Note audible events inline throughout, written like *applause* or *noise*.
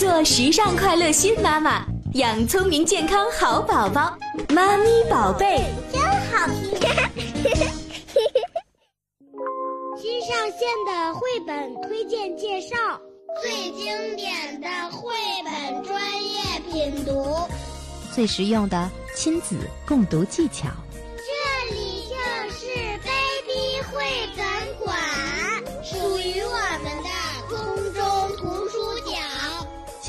做时尚快乐新妈妈，养聪明健康好宝宝。妈咪宝贝真好听。*laughs* 新上线的绘本推荐介绍，最经典的绘本专业品读，最实用的亲子共读技巧。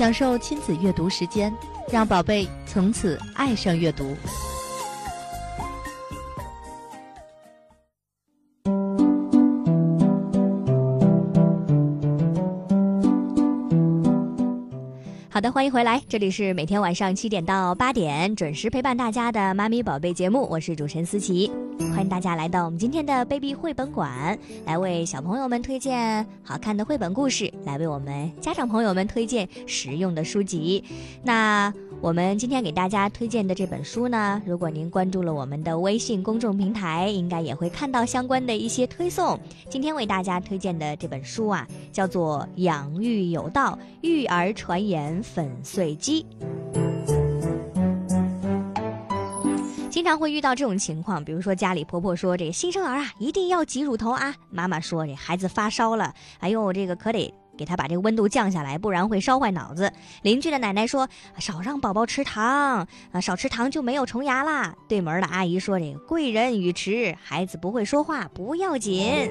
享受亲子阅读时间，让宝贝从此爱上阅读。好的，欢迎回来，这里是每天晚上七点到八点准时陪伴大家的妈咪宝贝节目，我是主持人思琪，欢迎大家来到我们今天的 Baby 绘本馆，来为小朋友们推荐好看的绘本故事，来为我们家长朋友们推荐实用的书籍。那我们今天给大家推荐的这本书呢，如果您关注了我们的微信公众平台，应该也会看到相关的一些推送。今天为大家推荐的这本书啊，叫做《养育有道：育儿传言粉碎机》。经常会遇到这种情况，比如说家里婆婆说这个新生儿啊一定要挤乳头啊，妈妈说这孩子发烧了，哎呦这个可得。给他把这个温度降下来，不然会烧坏脑子。邻居的奶奶说：“少让宝宝吃糖，啊，少吃糖就没有虫牙啦。”对门的阿姨说：“这个贵人语迟，孩子不会说话不要紧。”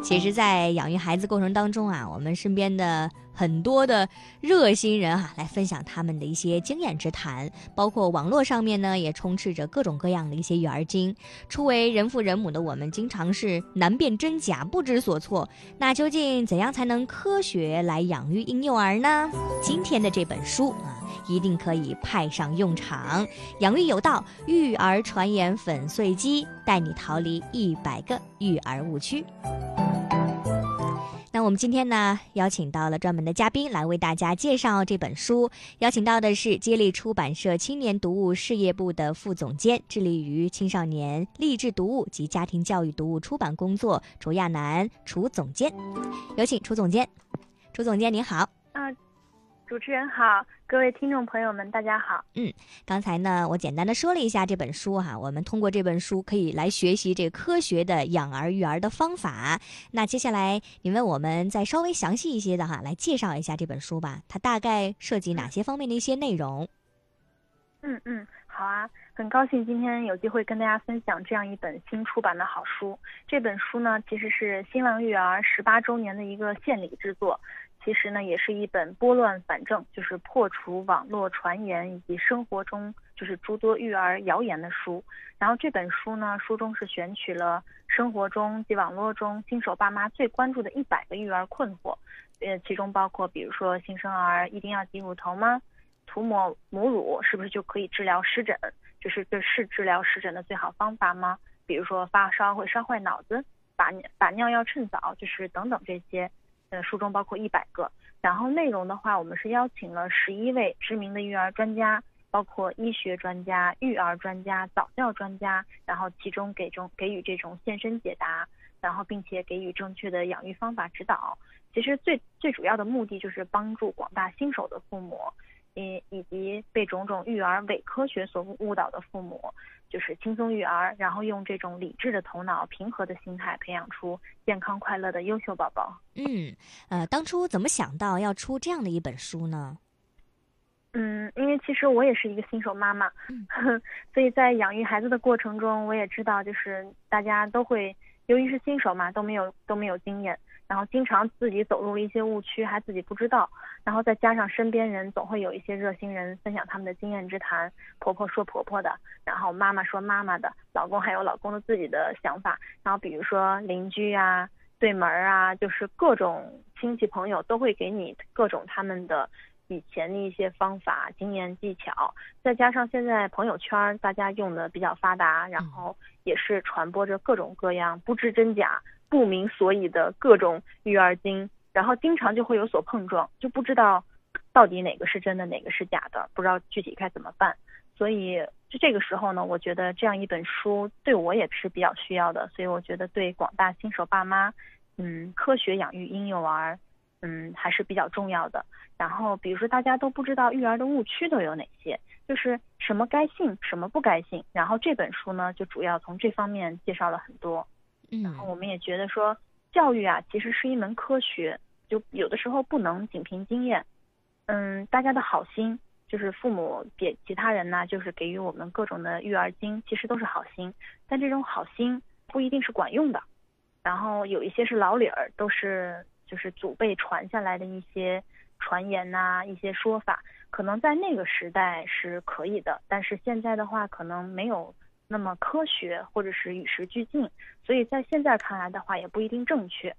其实，在养育孩子过程当中啊，我们身边的很多的热心人啊，来分享他们的一些经验之谈，包括网络上面呢，也充斥着各种各样的一些育儿经。初为人父人母的我们，经常是难辨真假，不知所措。那究竟怎样才能科学来养育婴幼儿呢？今天的这本书啊，一定可以派上用场。养育有道，育儿传言粉碎机，带你逃离一百个育儿误区。那我们今天呢，邀请到了专门的嘉宾来为大家介绍这本书。邀请到的是接力出版社青年读物事业部的副总监，致力于青少年励志读物及家庭教育读物出版工作，楚亚楠楚总监。有请楚总监。楚总监您好。啊，主持人好，各位听众朋友们，大家好。嗯，刚才呢，我简单的说了一下这本书哈，我们通过这本书可以来学习这科学的养儿育儿的方法。那接下来，你为我们再稍微详细一些的哈，来介绍一下这本书吧。它大概涉及哪些方面的一些内容？嗯嗯，好啊，很高兴今天有机会跟大家分享这样一本新出版的好书。这本书呢，其实是新浪育儿十八周年的一个献礼之作。其实呢，也是一本拨乱反正，就是破除网络传言以及生活中就是诸多育儿谣言的书。然后这本书呢，书中是选取了生活中及网络中新手爸妈最关注的一百个育儿困惑，呃，其中包括比如说新生儿一定要挤乳头吗？涂抹母乳是不是就可以治疗湿疹？就是这是治疗湿疹的最好方法吗？比如说发烧会烧坏脑子，把把尿要趁早，就是等等这些。呃，书中包括一百个，然后内容的话，我们是邀请了十一位知名的育儿专家，包括医学专家、育儿专家、早教专家，然后其中给中给予这种现身解答，然后并且给予正确的养育方法指导。其实最最主要的目的就是帮助广大新手的父母，以以及被种种育儿伪科学所误导的父母。就是轻松育儿，然后用这种理智的头脑、平和的心态，培养出健康快乐的优秀宝宝。嗯，呃，当初怎么想到要出这样的一本书呢？嗯，因为其实我也是一个新手妈妈，*laughs* 所以在养育孩子的过程中，我也知道，就是大家都会，由于是新手嘛，都没有都没有经验。然后经常自己走入了一些误区，还自己不知道。然后再加上身边人总会有一些热心人分享他们的经验之谈，婆婆说婆婆的，然后妈妈说妈妈的，老公还有老公的自己的想法。然后比如说邻居啊、对门啊，就是各种亲戚朋友都会给你各种他们的以前的一些方法、经验技巧。再加上现在朋友圈大家用的比较发达，然后也是传播着各种各样不知真假。不明所以的各种育儿经，然后经常就会有所碰撞，就不知道到底哪个是真的，哪个是假的，不知道具体该怎么办。所以就这个时候呢，我觉得这样一本书对我也是比较需要的。所以我觉得对广大新手爸妈，嗯，科学养育婴幼儿，嗯，还是比较重要的。然后，比如说大家都不知道育儿的误区都有哪些，就是什么该信，什么不该信。然后这本书呢，就主要从这方面介绍了很多。嗯，然后我们也觉得说，教育啊，其实是一门科学，就有的时候不能仅凭经验。嗯，大家的好心，就是父母给其他人呢，就是给予我们各种的育儿经，其实都是好心，但这种好心不一定是管用的。然后有一些是老理儿，都是就是祖辈传下来的一些传言呐，一些说法，可能在那个时代是可以的，但是现在的话，可能没有那么科学，或者是与时俱进，所以在现在看来的话，也不一定正确。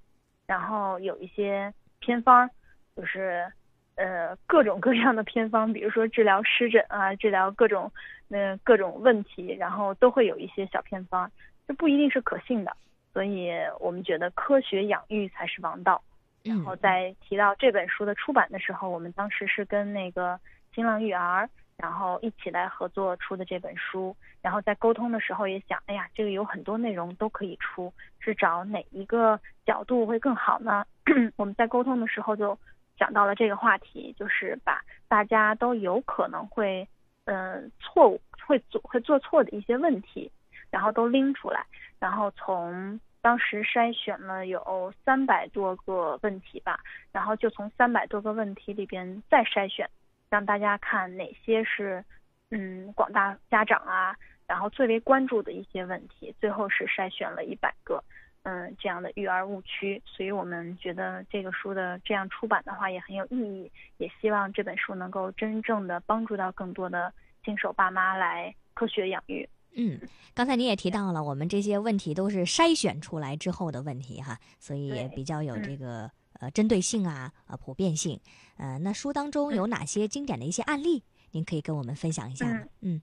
然后有一些偏方，就是。呃，各种各样的偏方，比如说治疗湿疹啊，治疗各种那各种问题，然后都会有一些小偏方，这不一定是可信的。所以我们觉得科学养育才是王道。然后在提到这本书的出版的时候，我们当时是跟那个新浪育儿，然后一起来合作出的这本书。然后在沟通的时候也想，哎呀，这个有很多内容都可以出，是找哪一个角度会更好呢？*clears throat* 我们在沟通的时候就。讲到了这个话题，就是把大家都有可能会，嗯，错误会做会做错的一些问题，然后都拎出来，然后从当时筛选了有三百多个问题吧，然后就从三百多个问题里边再筛选，让大家看哪些是，嗯，广大家长啊，然后最为关注的一些问题，最后是筛选了一百个。嗯，这样的育儿误区，所以我们觉得这个书的这样出版的话也很有意义，也希望这本书能够真正的帮助到更多的新手爸妈来科学养育。嗯，刚才你也提到了，我们这些问题都是筛选出来之后的问题哈，所以也比较有这个呃针对性啊，呃普遍性。呃，那书当中有哪些经典的一些案例，您可以跟我们分享一下吗？嗯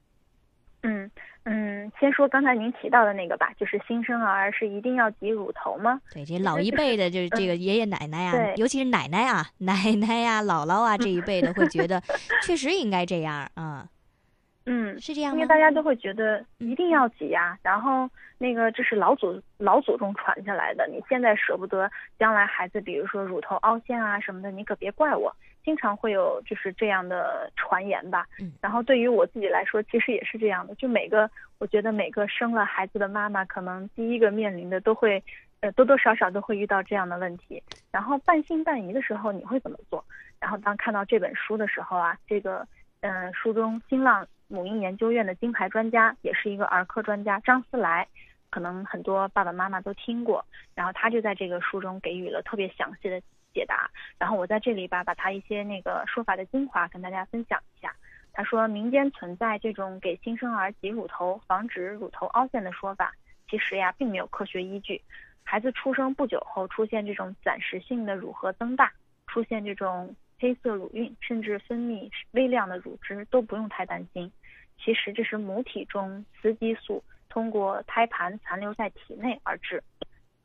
嗯。嗯，先说刚才您提到的那个吧，就是新生儿是一定要挤乳头吗？对，这老一辈的，就是 *laughs* 这个爷爷奶奶呀，尤其是奶奶啊、*laughs* 奶奶呀、姥姥啊这一辈的，会觉得 *laughs* 确实应该这样啊。嗯，是这样因为大家都会觉得一定要挤呀，然后那个这是老祖老祖宗传下来的，你现在舍不得，将来孩子比如说乳头凹陷啊什么的，你可别怪我。经常会有就是这样的传言吧，嗯，然后对于我自己来说，其实也是这样的。就每个，我觉得每个生了孩子的妈妈，可能第一个面临的都会，呃，多多少少都会遇到这样的问题。然后半信半疑的时候，你会怎么做？然后当看到这本书的时候啊，这个，嗯，书中新浪母婴研究院的金牌专家，也是一个儿科专家张思来，可能很多爸爸妈妈都听过。然后他就在这个书中给予了特别详细的。解答，然后我在这里吧，把他一些那个说法的精华跟大家分享一下。他说，民间存在这种给新生儿挤乳头防止乳头凹陷的说法，其实呀并没有科学依据。孩子出生不久后出现这种暂时性的乳核增大，出现这种黑色乳晕，甚至分泌微量的乳汁，都不用太担心。其实这是母体中雌激素通过胎盘残留在体内而致。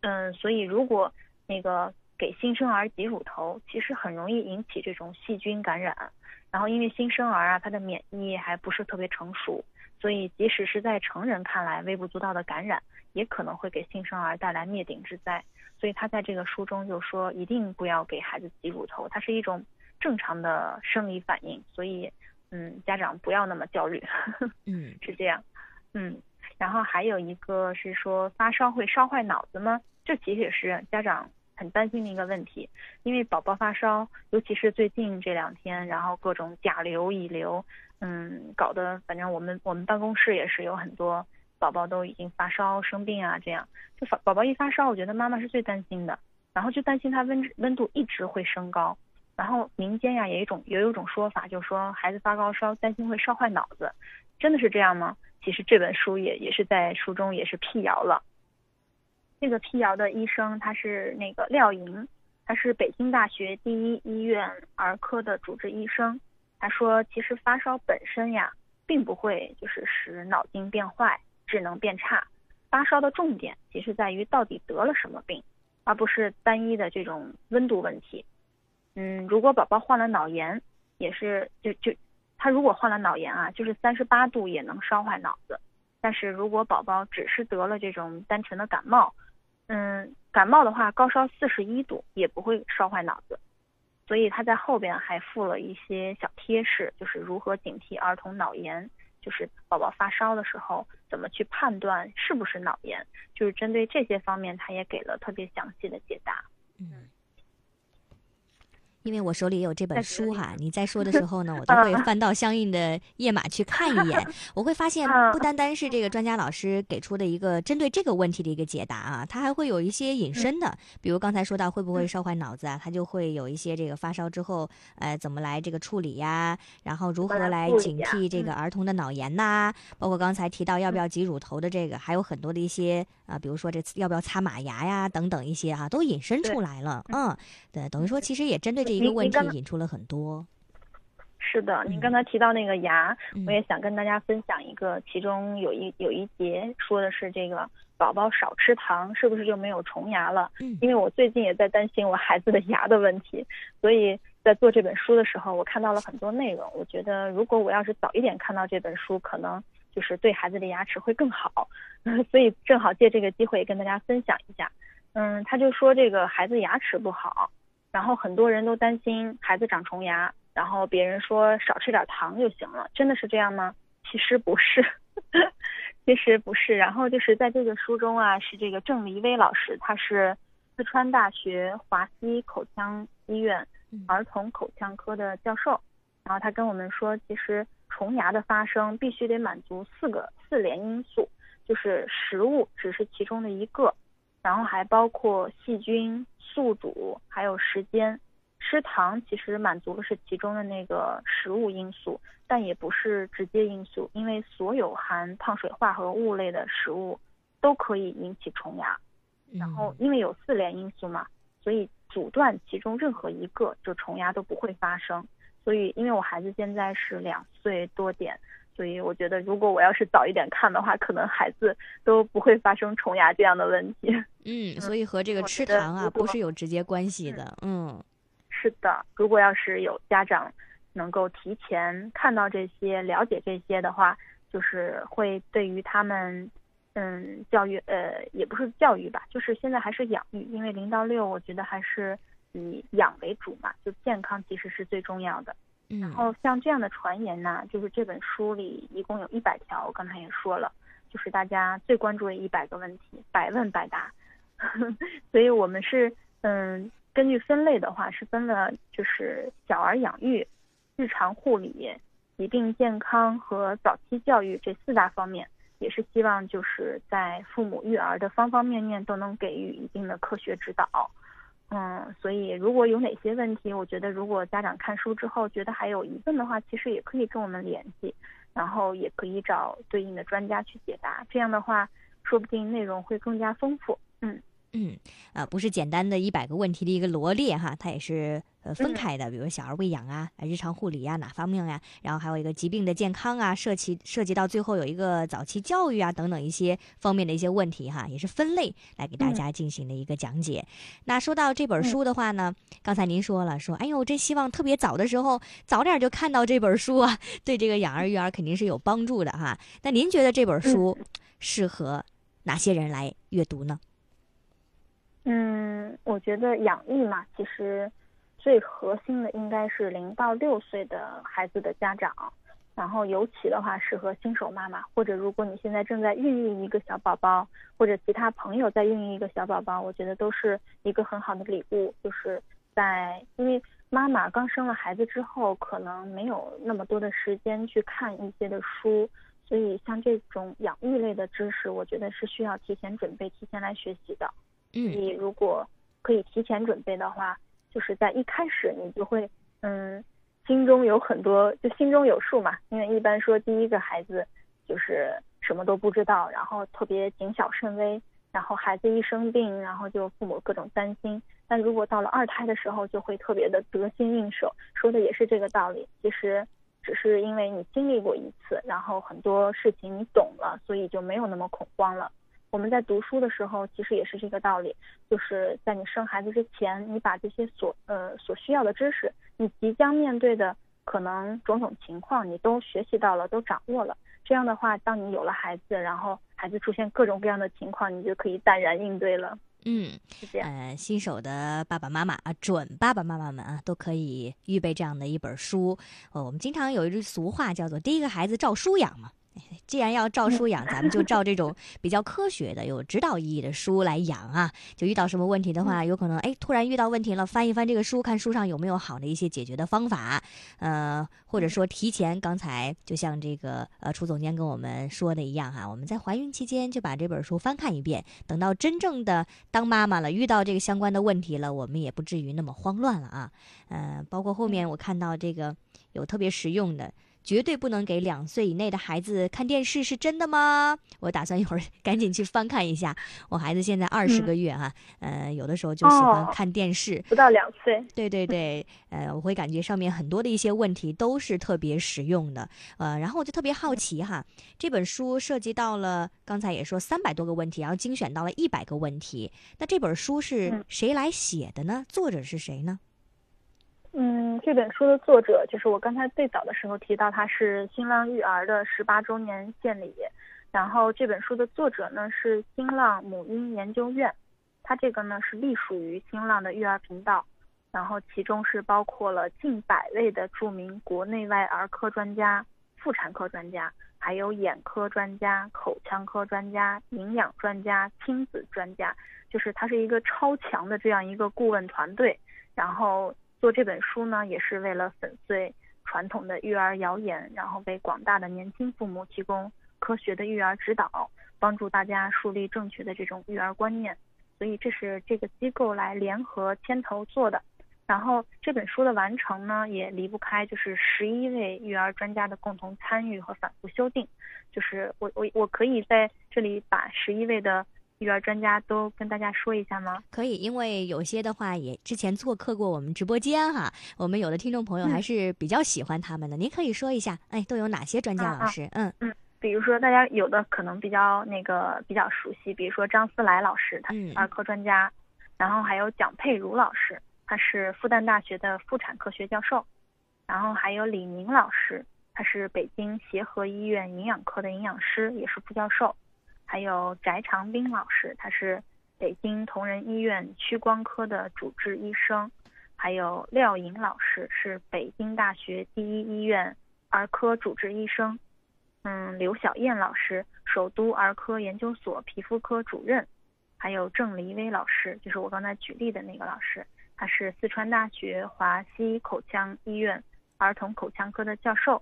嗯，所以如果那个。给新生儿挤乳头，其实很容易引起这种细菌感染。然后，因为新生儿啊，他的免疫还不是特别成熟，所以即使是在成人看来微不足道的感染，也可能会给新生儿带来灭顶之灾。所以他在这个书中就说，一定不要给孩子挤乳头，它是一种正常的生理反应。所以，嗯，家长不要那么焦虑。*laughs* 嗯，是这样。嗯，然后还有一个是说发烧会烧坏脑子吗？这其实也是家长。很担心的一个问题，因为宝宝发烧，尤其是最近这两天，然后各种甲流、乙流，嗯，搞得反正我们我们办公室也是有很多宝宝都已经发烧生病啊，这样就发宝宝一发烧，我觉得妈妈是最担心的，然后就担心他温温度一直会升高，然后民间呀也一种也有一种说法，就是说孩子发高烧，担心会烧坏脑子，真的是这样吗？其实这本书也也是在书中也是辟谣了。这个辟谣的医生他是那个廖莹，他是北京大学第一医院儿科的主治医生。他说，其实发烧本身呀，并不会就是使脑筋变坏、智能变差。发烧的重点其实在于到底得了什么病，而不是单一的这种温度问题。嗯，如果宝宝患了脑炎，也是就就他如果患了脑炎啊，就是三十八度也能烧坏脑子。但是如果宝宝只是得了这种单纯的感冒，嗯，感冒的话，高烧四十一度也不会烧坏脑子，所以他在后边还附了一些小贴士，就是如何警惕儿童脑炎，就是宝宝发烧的时候怎么去判断是不是脑炎，就是针对这些方面，他也给了特别详细的解答。嗯。因为我手里也有这本书哈，*laughs* 你在说的时候呢，*laughs* 我都会翻到相应的页码去看一眼。*laughs* 我会发现，不单单是这个专家老师给出的一个针对这个问题的一个解答啊，他还会有一些引申的，比如刚才说到会不会烧坏脑子啊，他就会有一些这个发烧之后，呃，怎么来这个处理呀？然后如何来警惕这个儿童的脑炎呐？包括刚才提到要不要挤乳头的这个，还有很多的一些啊，比如说这要不要擦马牙呀等等一些哈，都引申出来了。嗯，对，等于说其实也针对。一个问题引出了很多，是的，您刚才提到那个牙，我也想跟大家分享一个，其中有一有一节说的是这个宝宝少吃糖是不是就没有虫牙了？嗯，因为我最近也在担心我孩子的牙的问题，所以在做这本书的时候，我看到了很多内容，我觉得如果我要是早一点看到这本书，可能就是对孩子的牙齿会更好，*laughs* 所以正好借这个机会跟大家分享一下。嗯，他就说这个孩子牙齿不好。然后很多人都担心孩子长虫牙，然后别人说少吃点糖就行了，真的是这样吗？其实不是，*laughs* 其实不是。然后就是在这个书中啊，是这个郑黎威老师，他是四川大学华西口腔医院儿童口腔科的教授，然后他跟我们说，其实虫牙的发生必须得满足四个四联因素，就是食物只是其中的一个。然后还包括细菌、宿主，还有时间。吃糖其实满足的是其中的那个食物因素，但也不是直接因素，因为所有含碳水化合物类的食物都可以引起虫牙。然后因为有四联因素嘛，所以阻断其中任何一个，就虫牙都不会发生。所以因为我孩子现在是两岁多点。所以我觉得，如果我要是早一点看的话，可能孩子都不会发生虫牙这样的问题。*laughs* 嗯，所以和这个吃糖啊不是有直接关系的。嗯，是的，如果要是有家长能够提前看到这些、了解这些的话，就是会对于他们，嗯，教育呃也不是教育吧，就是现在还是养育，因为零到六我觉得还是以养为主嘛，就健康其实是最重要的。然后像这样的传言呢，就是这本书里一共有一百条，我刚才也说了，就是大家最关注的一百个问题，百问百答。*laughs* 所以我们是嗯，根据分类的话是分了，就是小儿养育、日常护理、疾病健康和早期教育这四大方面，也是希望就是在父母育儿的方方面面都能给予一定的科学指导。嗯，所以如果有哪些问题，我觉得如果家长看书之后觉得还有疑问的话，其实也可以跟我们联系，然后也可以找对应的专家去解答。这样的话，说不定内容会更加丰富。嗯。嗯，啊，不是简单的一百个问题的一个罗列哈，它也是呃分开的，比如小儿喂养啊，日常护理啊，哪方面呀？然后还有一个疾病的健康啊，涉及涉及到最后有一个早期教育啊等等一些方面的一些问题哈，也是分类来给大家进行的一个讲解。那说到这本书的话呢，刚才您说了，说哎呦，真希望特别早的时候早点就看到这本书啊，*laughs* 对这个养儿育儿肯定是有帮助的哈。那您觉得这本书适合哪些人来阅读呢？嗯，嗯我觉得养育嘛，其实最核心的应该是零到六岁的孩子的家长，然后尤其的话适合新手妈妈，或者如果你现在正在孕育一个小宝宝，或者其他朋友在孕育一个小宝宝，我觉得都是一个很好的礼物。就是在因为妈妈刚生了孩子之后，可能没有那么多的时间去看一些的书，所以像这种养育类的知识，我觉得是需要提前准备、提前来学习的。你如果可以提前准备的话，就是在一开始你就会，嗯，心中有很多，就心中有数嘛。因为一般说第一个孩子就是什么都不知道，然后特别谨小慎微，然后孩子一生病，然后就父母各种担心。但如果到了二胎的时候，就会特别的得心应手，说的也是这个道理。其实只是因为你经历过一次，然后很多事情你懂了，所以就没有那么恐慌了。我们在读书的时候，其实也是这个道理，就是在你生孩子之前，你把这些所呃所需要的知识，你即将面对的可能种种情况，你都学习到了，都掌握了。这样的话，当你有了孩子，然后孩子出现各种各样的情况，你就可以淡然应对了。嗯，是这样。呃，新手的爸爸妈妈啊，准爸爸妈妈们啊，都可以预备这样的一本书。呃，我们经常有一句俗话叫做“第一个孩子照书养”嘛。*laughs* 既然要照书养，咱们就照这种比较科学的、有指导意义的书来养啊。就遇到什么问题的话，有可能哎，突然遇到问题了，翻一翻这个书，看书上有没有好的一些解决的方法。呃，或者说提前，刚才就像这个呃，楚总监跟我们说的一样哈，我们在怀孕期间就把这本书翻看一遍，等到真正的当妈妈了，遇到这个相关的问题了，我们也不至于那么慌乱了啊。呃，包括后面我看到这个有特别实用的。绝对不能给两岁以内的孩子看电视，是真的吗？我打算一会儿赶紧去翻看一下。我孩子现在二十个月哈，呃，有的时候就喜欢看电视。不到两岁。对对对，呃，我会感觉上面很多的一些问题都是特别实用的。呃，然后我就特别好奇哈，这本书涉及到了刚才也说三百多个问题，然后精选到了一百个问题。那这本书是谁来写的呢？作者是谁呢？嗯，这本书的作者就是我刚才最早的时候提到，他是新浪育儿的十八周年献礼。然后这本书的作者呢是新浪母婴研究院，它这个呢是隶属于新浪的育儿频道。然后其中是包括了近百位的著名国内外儿科专家、妇产科专家，还有眼科专家、口腔科专家、营养专家、亲子专家，就是它是一个超强的这样一个顾问团队。然后。做这本书呢，也是为了粉碎传统的育儿谣言，然后为广大的年轻父母提供科学的育儿指导，帮助大家树立正确的这种育儿观念。所以这是这个机构来联合牵头做的。然后这本书的完成呢，也离不开就是十一位育儿专家的共同参与和反复修订。就是我我我可以在这里把十一位的。育儿专家都跟大家说一下吗？可以，因为有些的话也之前做客过我们直播间哈，我们有的听众朋友还是比较喜欢他们的。您可以说一下，哎，都有哪些专家老师？嗯嗯，比如说大家有的可能比较那个比较熟悉，比如说张思来老师，他是儿科专家，然后还有蒋佩茹老师，他是复旦大学的妇产科学教授，然后还有李宁老师，他是北京协和医院营养科的营养师，也是副教授。还有翟长斌老师，他是北京同仁医院屈光科的主治医生；还有廖颖老师，是北京大学第一医院儿科主治医生；嗯，刘晓燕老师，首都儿科研究所皮肤科主任；还有郑黎威老师，就是我刚才举例的那个老师，他是四川大学华西口腔医院儿童口腔科的教授。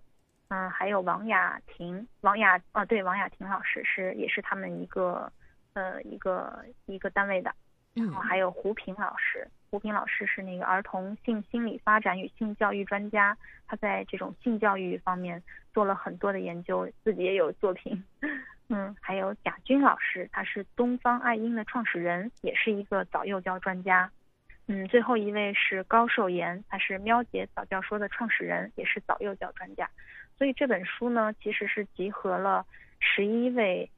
嗯，还有王雅婷，王雅啊，对，王雅婷老师是也是他们一个呃一个一个单位的，然后还有胡平老师，胡平老师是那个儿童性心理发展与性教育专家，他在这种性教育方面做了很多的研究，自己也有作品。*laughs* 嗯，还有贾军老师，他是东方爱婴的创始人，也是一个早幼教专家。嗯，最后一位是高寿岩，他是喵姐早教说的创始人，也是早幼教专家。所以这本书呢，其实是集合了十一位，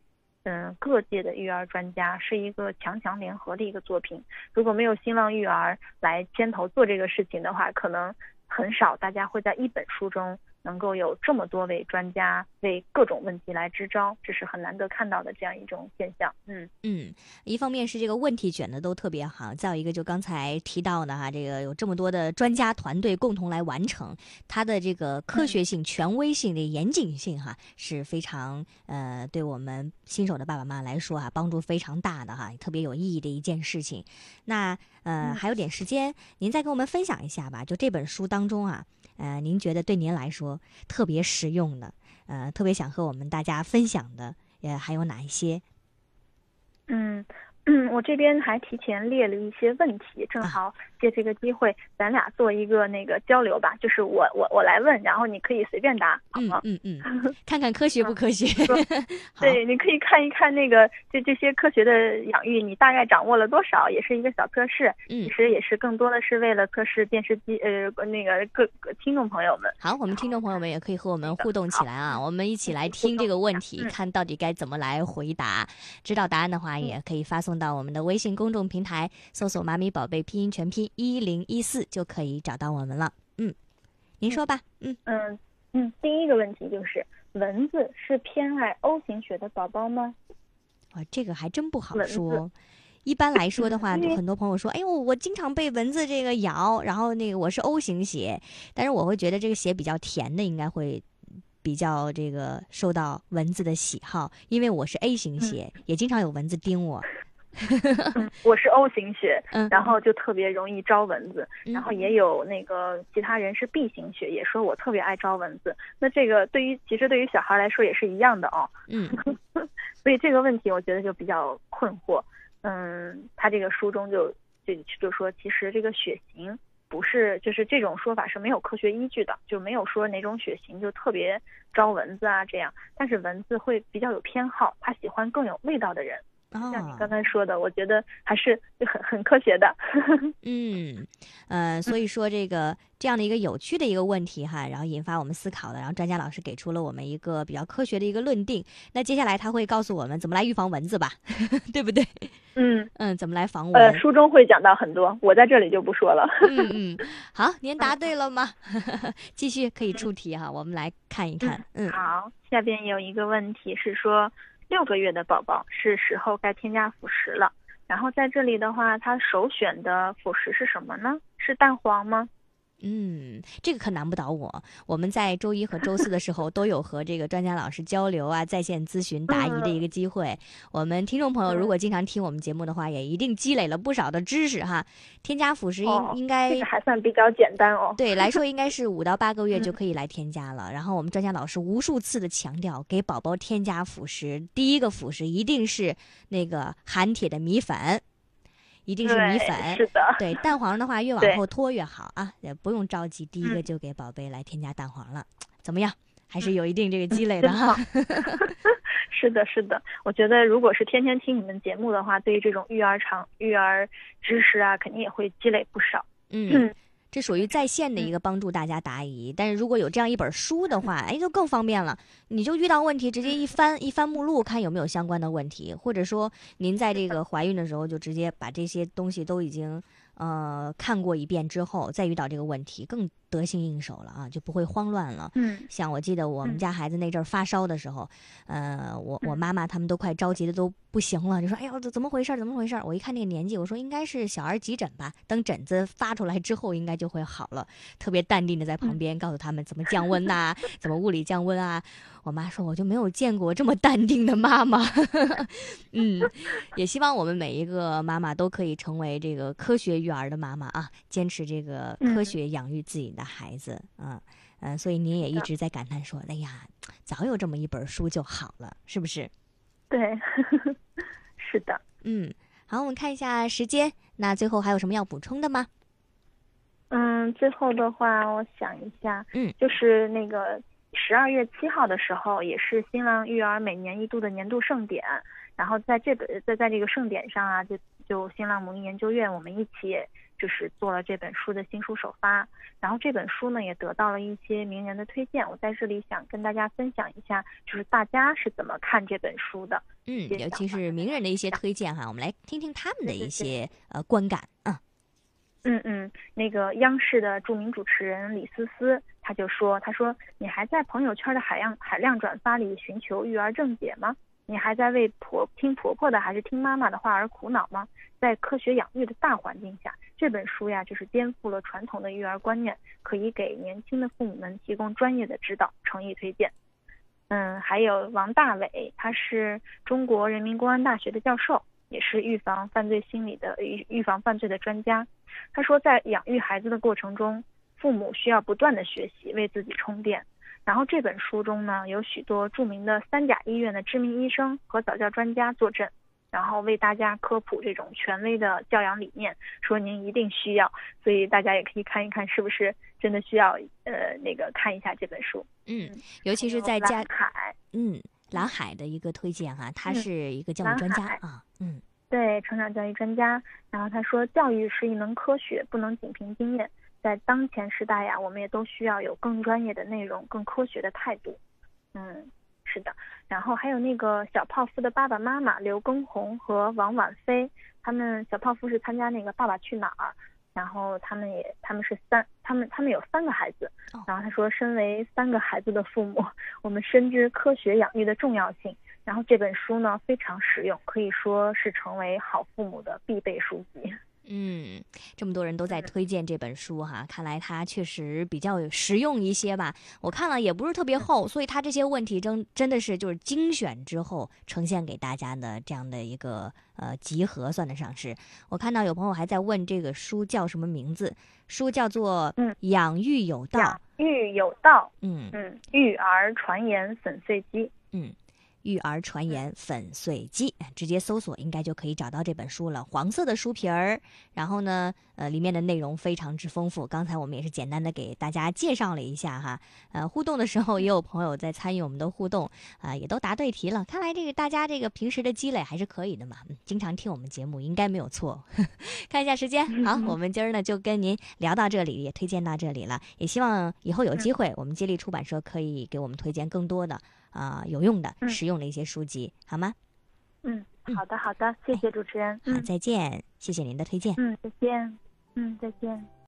嗯，各界的育儿专家，是一个强强联合的一个作品。如果没有新浪育儿来牵头做这个事情的话，可能很少大家会在一本书中。能够有这么多位专家为各种问题来支招，这是很难得看到的这样一种现象。嗯嗯，一方面是这个问题卷的都特别好，再有一个就刚才提到的哈，这个有这么多的专家团队共同来完成，它的这个科学性、权威性的严谨性哈是非常呃，对我们新手的爸爸妈妈来说哈帮助非常大的哈，特别有意义的一件事情。那呃还有点时间，您再跟我们分享一下吧，就这本书当中啊。呃，您觉得对您来说特别实用的，呃，特别想和我们大家分享的，呃，还有哪一些？嗯。嗯，我这边还提前列了一些问题，正好借这个机会，咱俩做一个那个交流吧。就是我我我来问，然后你可以随便答，好吗？嗯嗯，*laughs* 看看科学不科学。对，你可以看一看那个这这些科学的养育，你大概掌握了多少？也是一个小测试。嗯，其实也是更多的是为了测试电视机呃那个各个听众朋友们。好，我们听众朋友们也可以和我们互动起来啊，我们一起来听这个问题，看到底该怎么来回答。知道答案的话，也可以发送。送到我们的微信公众平台，搜索“妈咪宝贝”拼音全拼一零一四就可以找到我们了。嗯，您说吧。嗯嗯嗯，第一个问题就是蚊子是偏爱 O 型血的宝宝吗？啊，这个还真不好说，一般来说的话，*laughs* 因为很多朋友说，哎呦，我经常被蚊子这个咬，然后那个我是 O 型血，但是我会觉得这个血比较甜的应该会比较这个受到蚊子的喜好，因为我是 A 型血，也经常有蚊子叮我。嗯，我是 O 型血，嗯然后就特别容易招蚊子，嗯然后也有那个其他人是 B 型血，也说我特别爱招蚊子。那这个对于其实对于小孩来说也是一样的哦，嗯 *laughs* 所以这个问题我觉得就比较困惑。嗯，他这个书中就就就说，其实这个血型不是就是这种说法是没有科学依据的，就没有说哪种血型就特别招蚊子啊这样。但是蚊子会比较有偏好，它喜欢更有味道的人。像你哦刚才说的，我觉得还是很很科学的。*laughs* 嗯，呃，所以说这个这样的一个有趣的一个问题哈，然后引发我们思考的，然后专家老师给出了我们一个比较科学的一个论定。那接下来他会告诉我们怎么来预防蚊子吧，*laughs* 对不对？嗯，*laughs* 嗯，怎么来防蚊呃，书中会讲到很多，我在这里就不说了。嗯嗯，好，您答对了吗？继续可以出题哈，我们来看一看。嗯好，下边有一个问题是说，六个月的宝宝是时候该添加辅食了。然后在这里的话，他首选的辅食是什么呢？是蛋黄吗？嗯，这个可难不倒我。我们在周一和周四的时候都有和这个专家老师交流啊，在线咨询答疑的一个机会。我们听众朋友如果经常听我们节目的话，也一定积累了不少的知识哈。添加辅食应、哦应该这个还算比较简单哦。对来说应该是五到八个月就嗯可以来添加了。然后我们专家老师无数次的强调，给宝宝添加辅食，第一个辅食一定是那个含铁的米粉，一定是米粉。是的，对蛋黄的话，越往后拖越好啊，也不用着急，第一个嗯就给宝贝来添加蛋黄了，怎么样？还是有一定这个积累的哈。*laughs* 是的，是的。我觉得如果是天天听你们节目的话，对于这种育儿场育儿知识啊，肯定也会积累不少。嗯，这属于在线的一个帮助大家答疑。但是如果有这样一本书的话，哎，就更方便了。你就遇到问题，直接一翻一翻目录，看有没有相关的问题，或者说您在这个怀孕的时候就直接把这些东西都已经呃看过一遍之后，再遇到这个问题，更得心应手了啊，就不会慌乱了。嗯像我记得我们嗯家孩子那阵儿发烧的时候，呃，我我嗯妈妈他们都快着急的都不行了，就说：“哎呦，这怎么回事儿？怎么回事儿？”我一看那个年纪，我说应该是小儿急诊吧。等疹子发出来之后，应该就会好了。特别淡定的在旁边告诉他们怎么降温呐、怎么物理降温啊。我妈说，我就没有见过这么淡定的妈妈。*laughs* 嗯，也希望我们每一个妈妈都可以成为这个科学育儿的妈妈啊，坚持这个科嗯学养育自己的孩子。嗯嗯，所以您也一直在感叹说：“哎呀，早有这么一本书就好了，是不是对，*laughs* 是的。？”嗯，好，我们看一下时间，那最后还有什么要补充的吗？嗯，最后的话，我想一下，嗯，就是那个十二月七号的时候，也是新浪育儿每年一度的年度盛典。然后在这本在在这个盛典上啊，就就新浪母婴研究院我们一起就是做了这本书的新书首发。然后这本书呢也得到了一些名人的推荐，我在这里想跟大家分享一下，就是大家是怎么看这本书的。嗯，尤其是名人的一些推荐哈，我们来听听他们的一些呃观感啊。嗯嗯，那个央视的著名主持人李思思，他就说：“他说你还在朋友圈的海量海量转发里寻求育儿正解吗？你还在为婆听婆婆的还是听妈妈的话而苦恼吗？在科学养育的大环境下，这本书呀就是颠覆了传统的育儿观念，可以给年轻的父母们提供专业的指导，诚意推荐。”嗯，还有王大伟，他是中国人民公安大学的教授，也是预防犯罪心理的预预防犯罪的专家。他说，在养育孩子的过程中，父母需要不断的学习，为自己充电。然后这本书中呢，有许多著名的三甲医院的知名医生和早教专家坐镇，然后为大家科普这种权威的教养理念，说您一定需要。所以大家也可以看一看，是不是真的需要呃那个看一下这本书。嗯，尤其是在家海，嗯蓝海的一个推荐哈，他嗯是一个教育专家海啊。嗯对成长教育专家，然后他说，教育是一门科学，不能仅凭经验。在当前时代呀，我们也都需要有更专业的内容、更科学的态度。嗯，是的。然后还有那个小泡芙的爸爸妈妈刘畊宏和王婉菲，他们小泡芙是参加那个《爸爸去哪儿》，然后他们也他们是三，他们他们有三个孩子哦。然后他说，身为三个孩子的父母，我们深知科学养育的重要性。然后这本书呢非常实用，可以说是成为好父母的必备书籍。嗯，这么多人都在推荐这本书哈，看来它确实比较实用一些吧。我看了也不是特别厚，所以它这些问题真真的是就是精选之后呈现给大家的这样的一个呃集合，算得上是。我看到有朋友还在问这个书叫什么名字，书叫做《养育有道》，养育有道，嗯嗯，育儿传言粉碎机，嗯。育儿传言粉碎机，直接搜索应该就可以找到这本书了。黄色的书皮儿，然后呢，呃，里面的内容非常之丰富。刚才我们也是简单的给大家介绍了一下哈，呃，互动的时候也有朋友在参与我们的互动，啊，也都答对题了。看来这个大家这个平时的积累还是可以的嘛，经常听我们节目应该没有错。*laughs* 看一下时间，好，我们今儿呢就跟您聊到这里，也推荐到这里了。也希望以后有机会，我们接力出版社可以给我们推荐更多的。啊，有用的、实用的一些书籍，好吗？嗯，好的，好的，谢谢主持人。好，再见，谢谢您的推荐。嗯，再见。嗯，再见。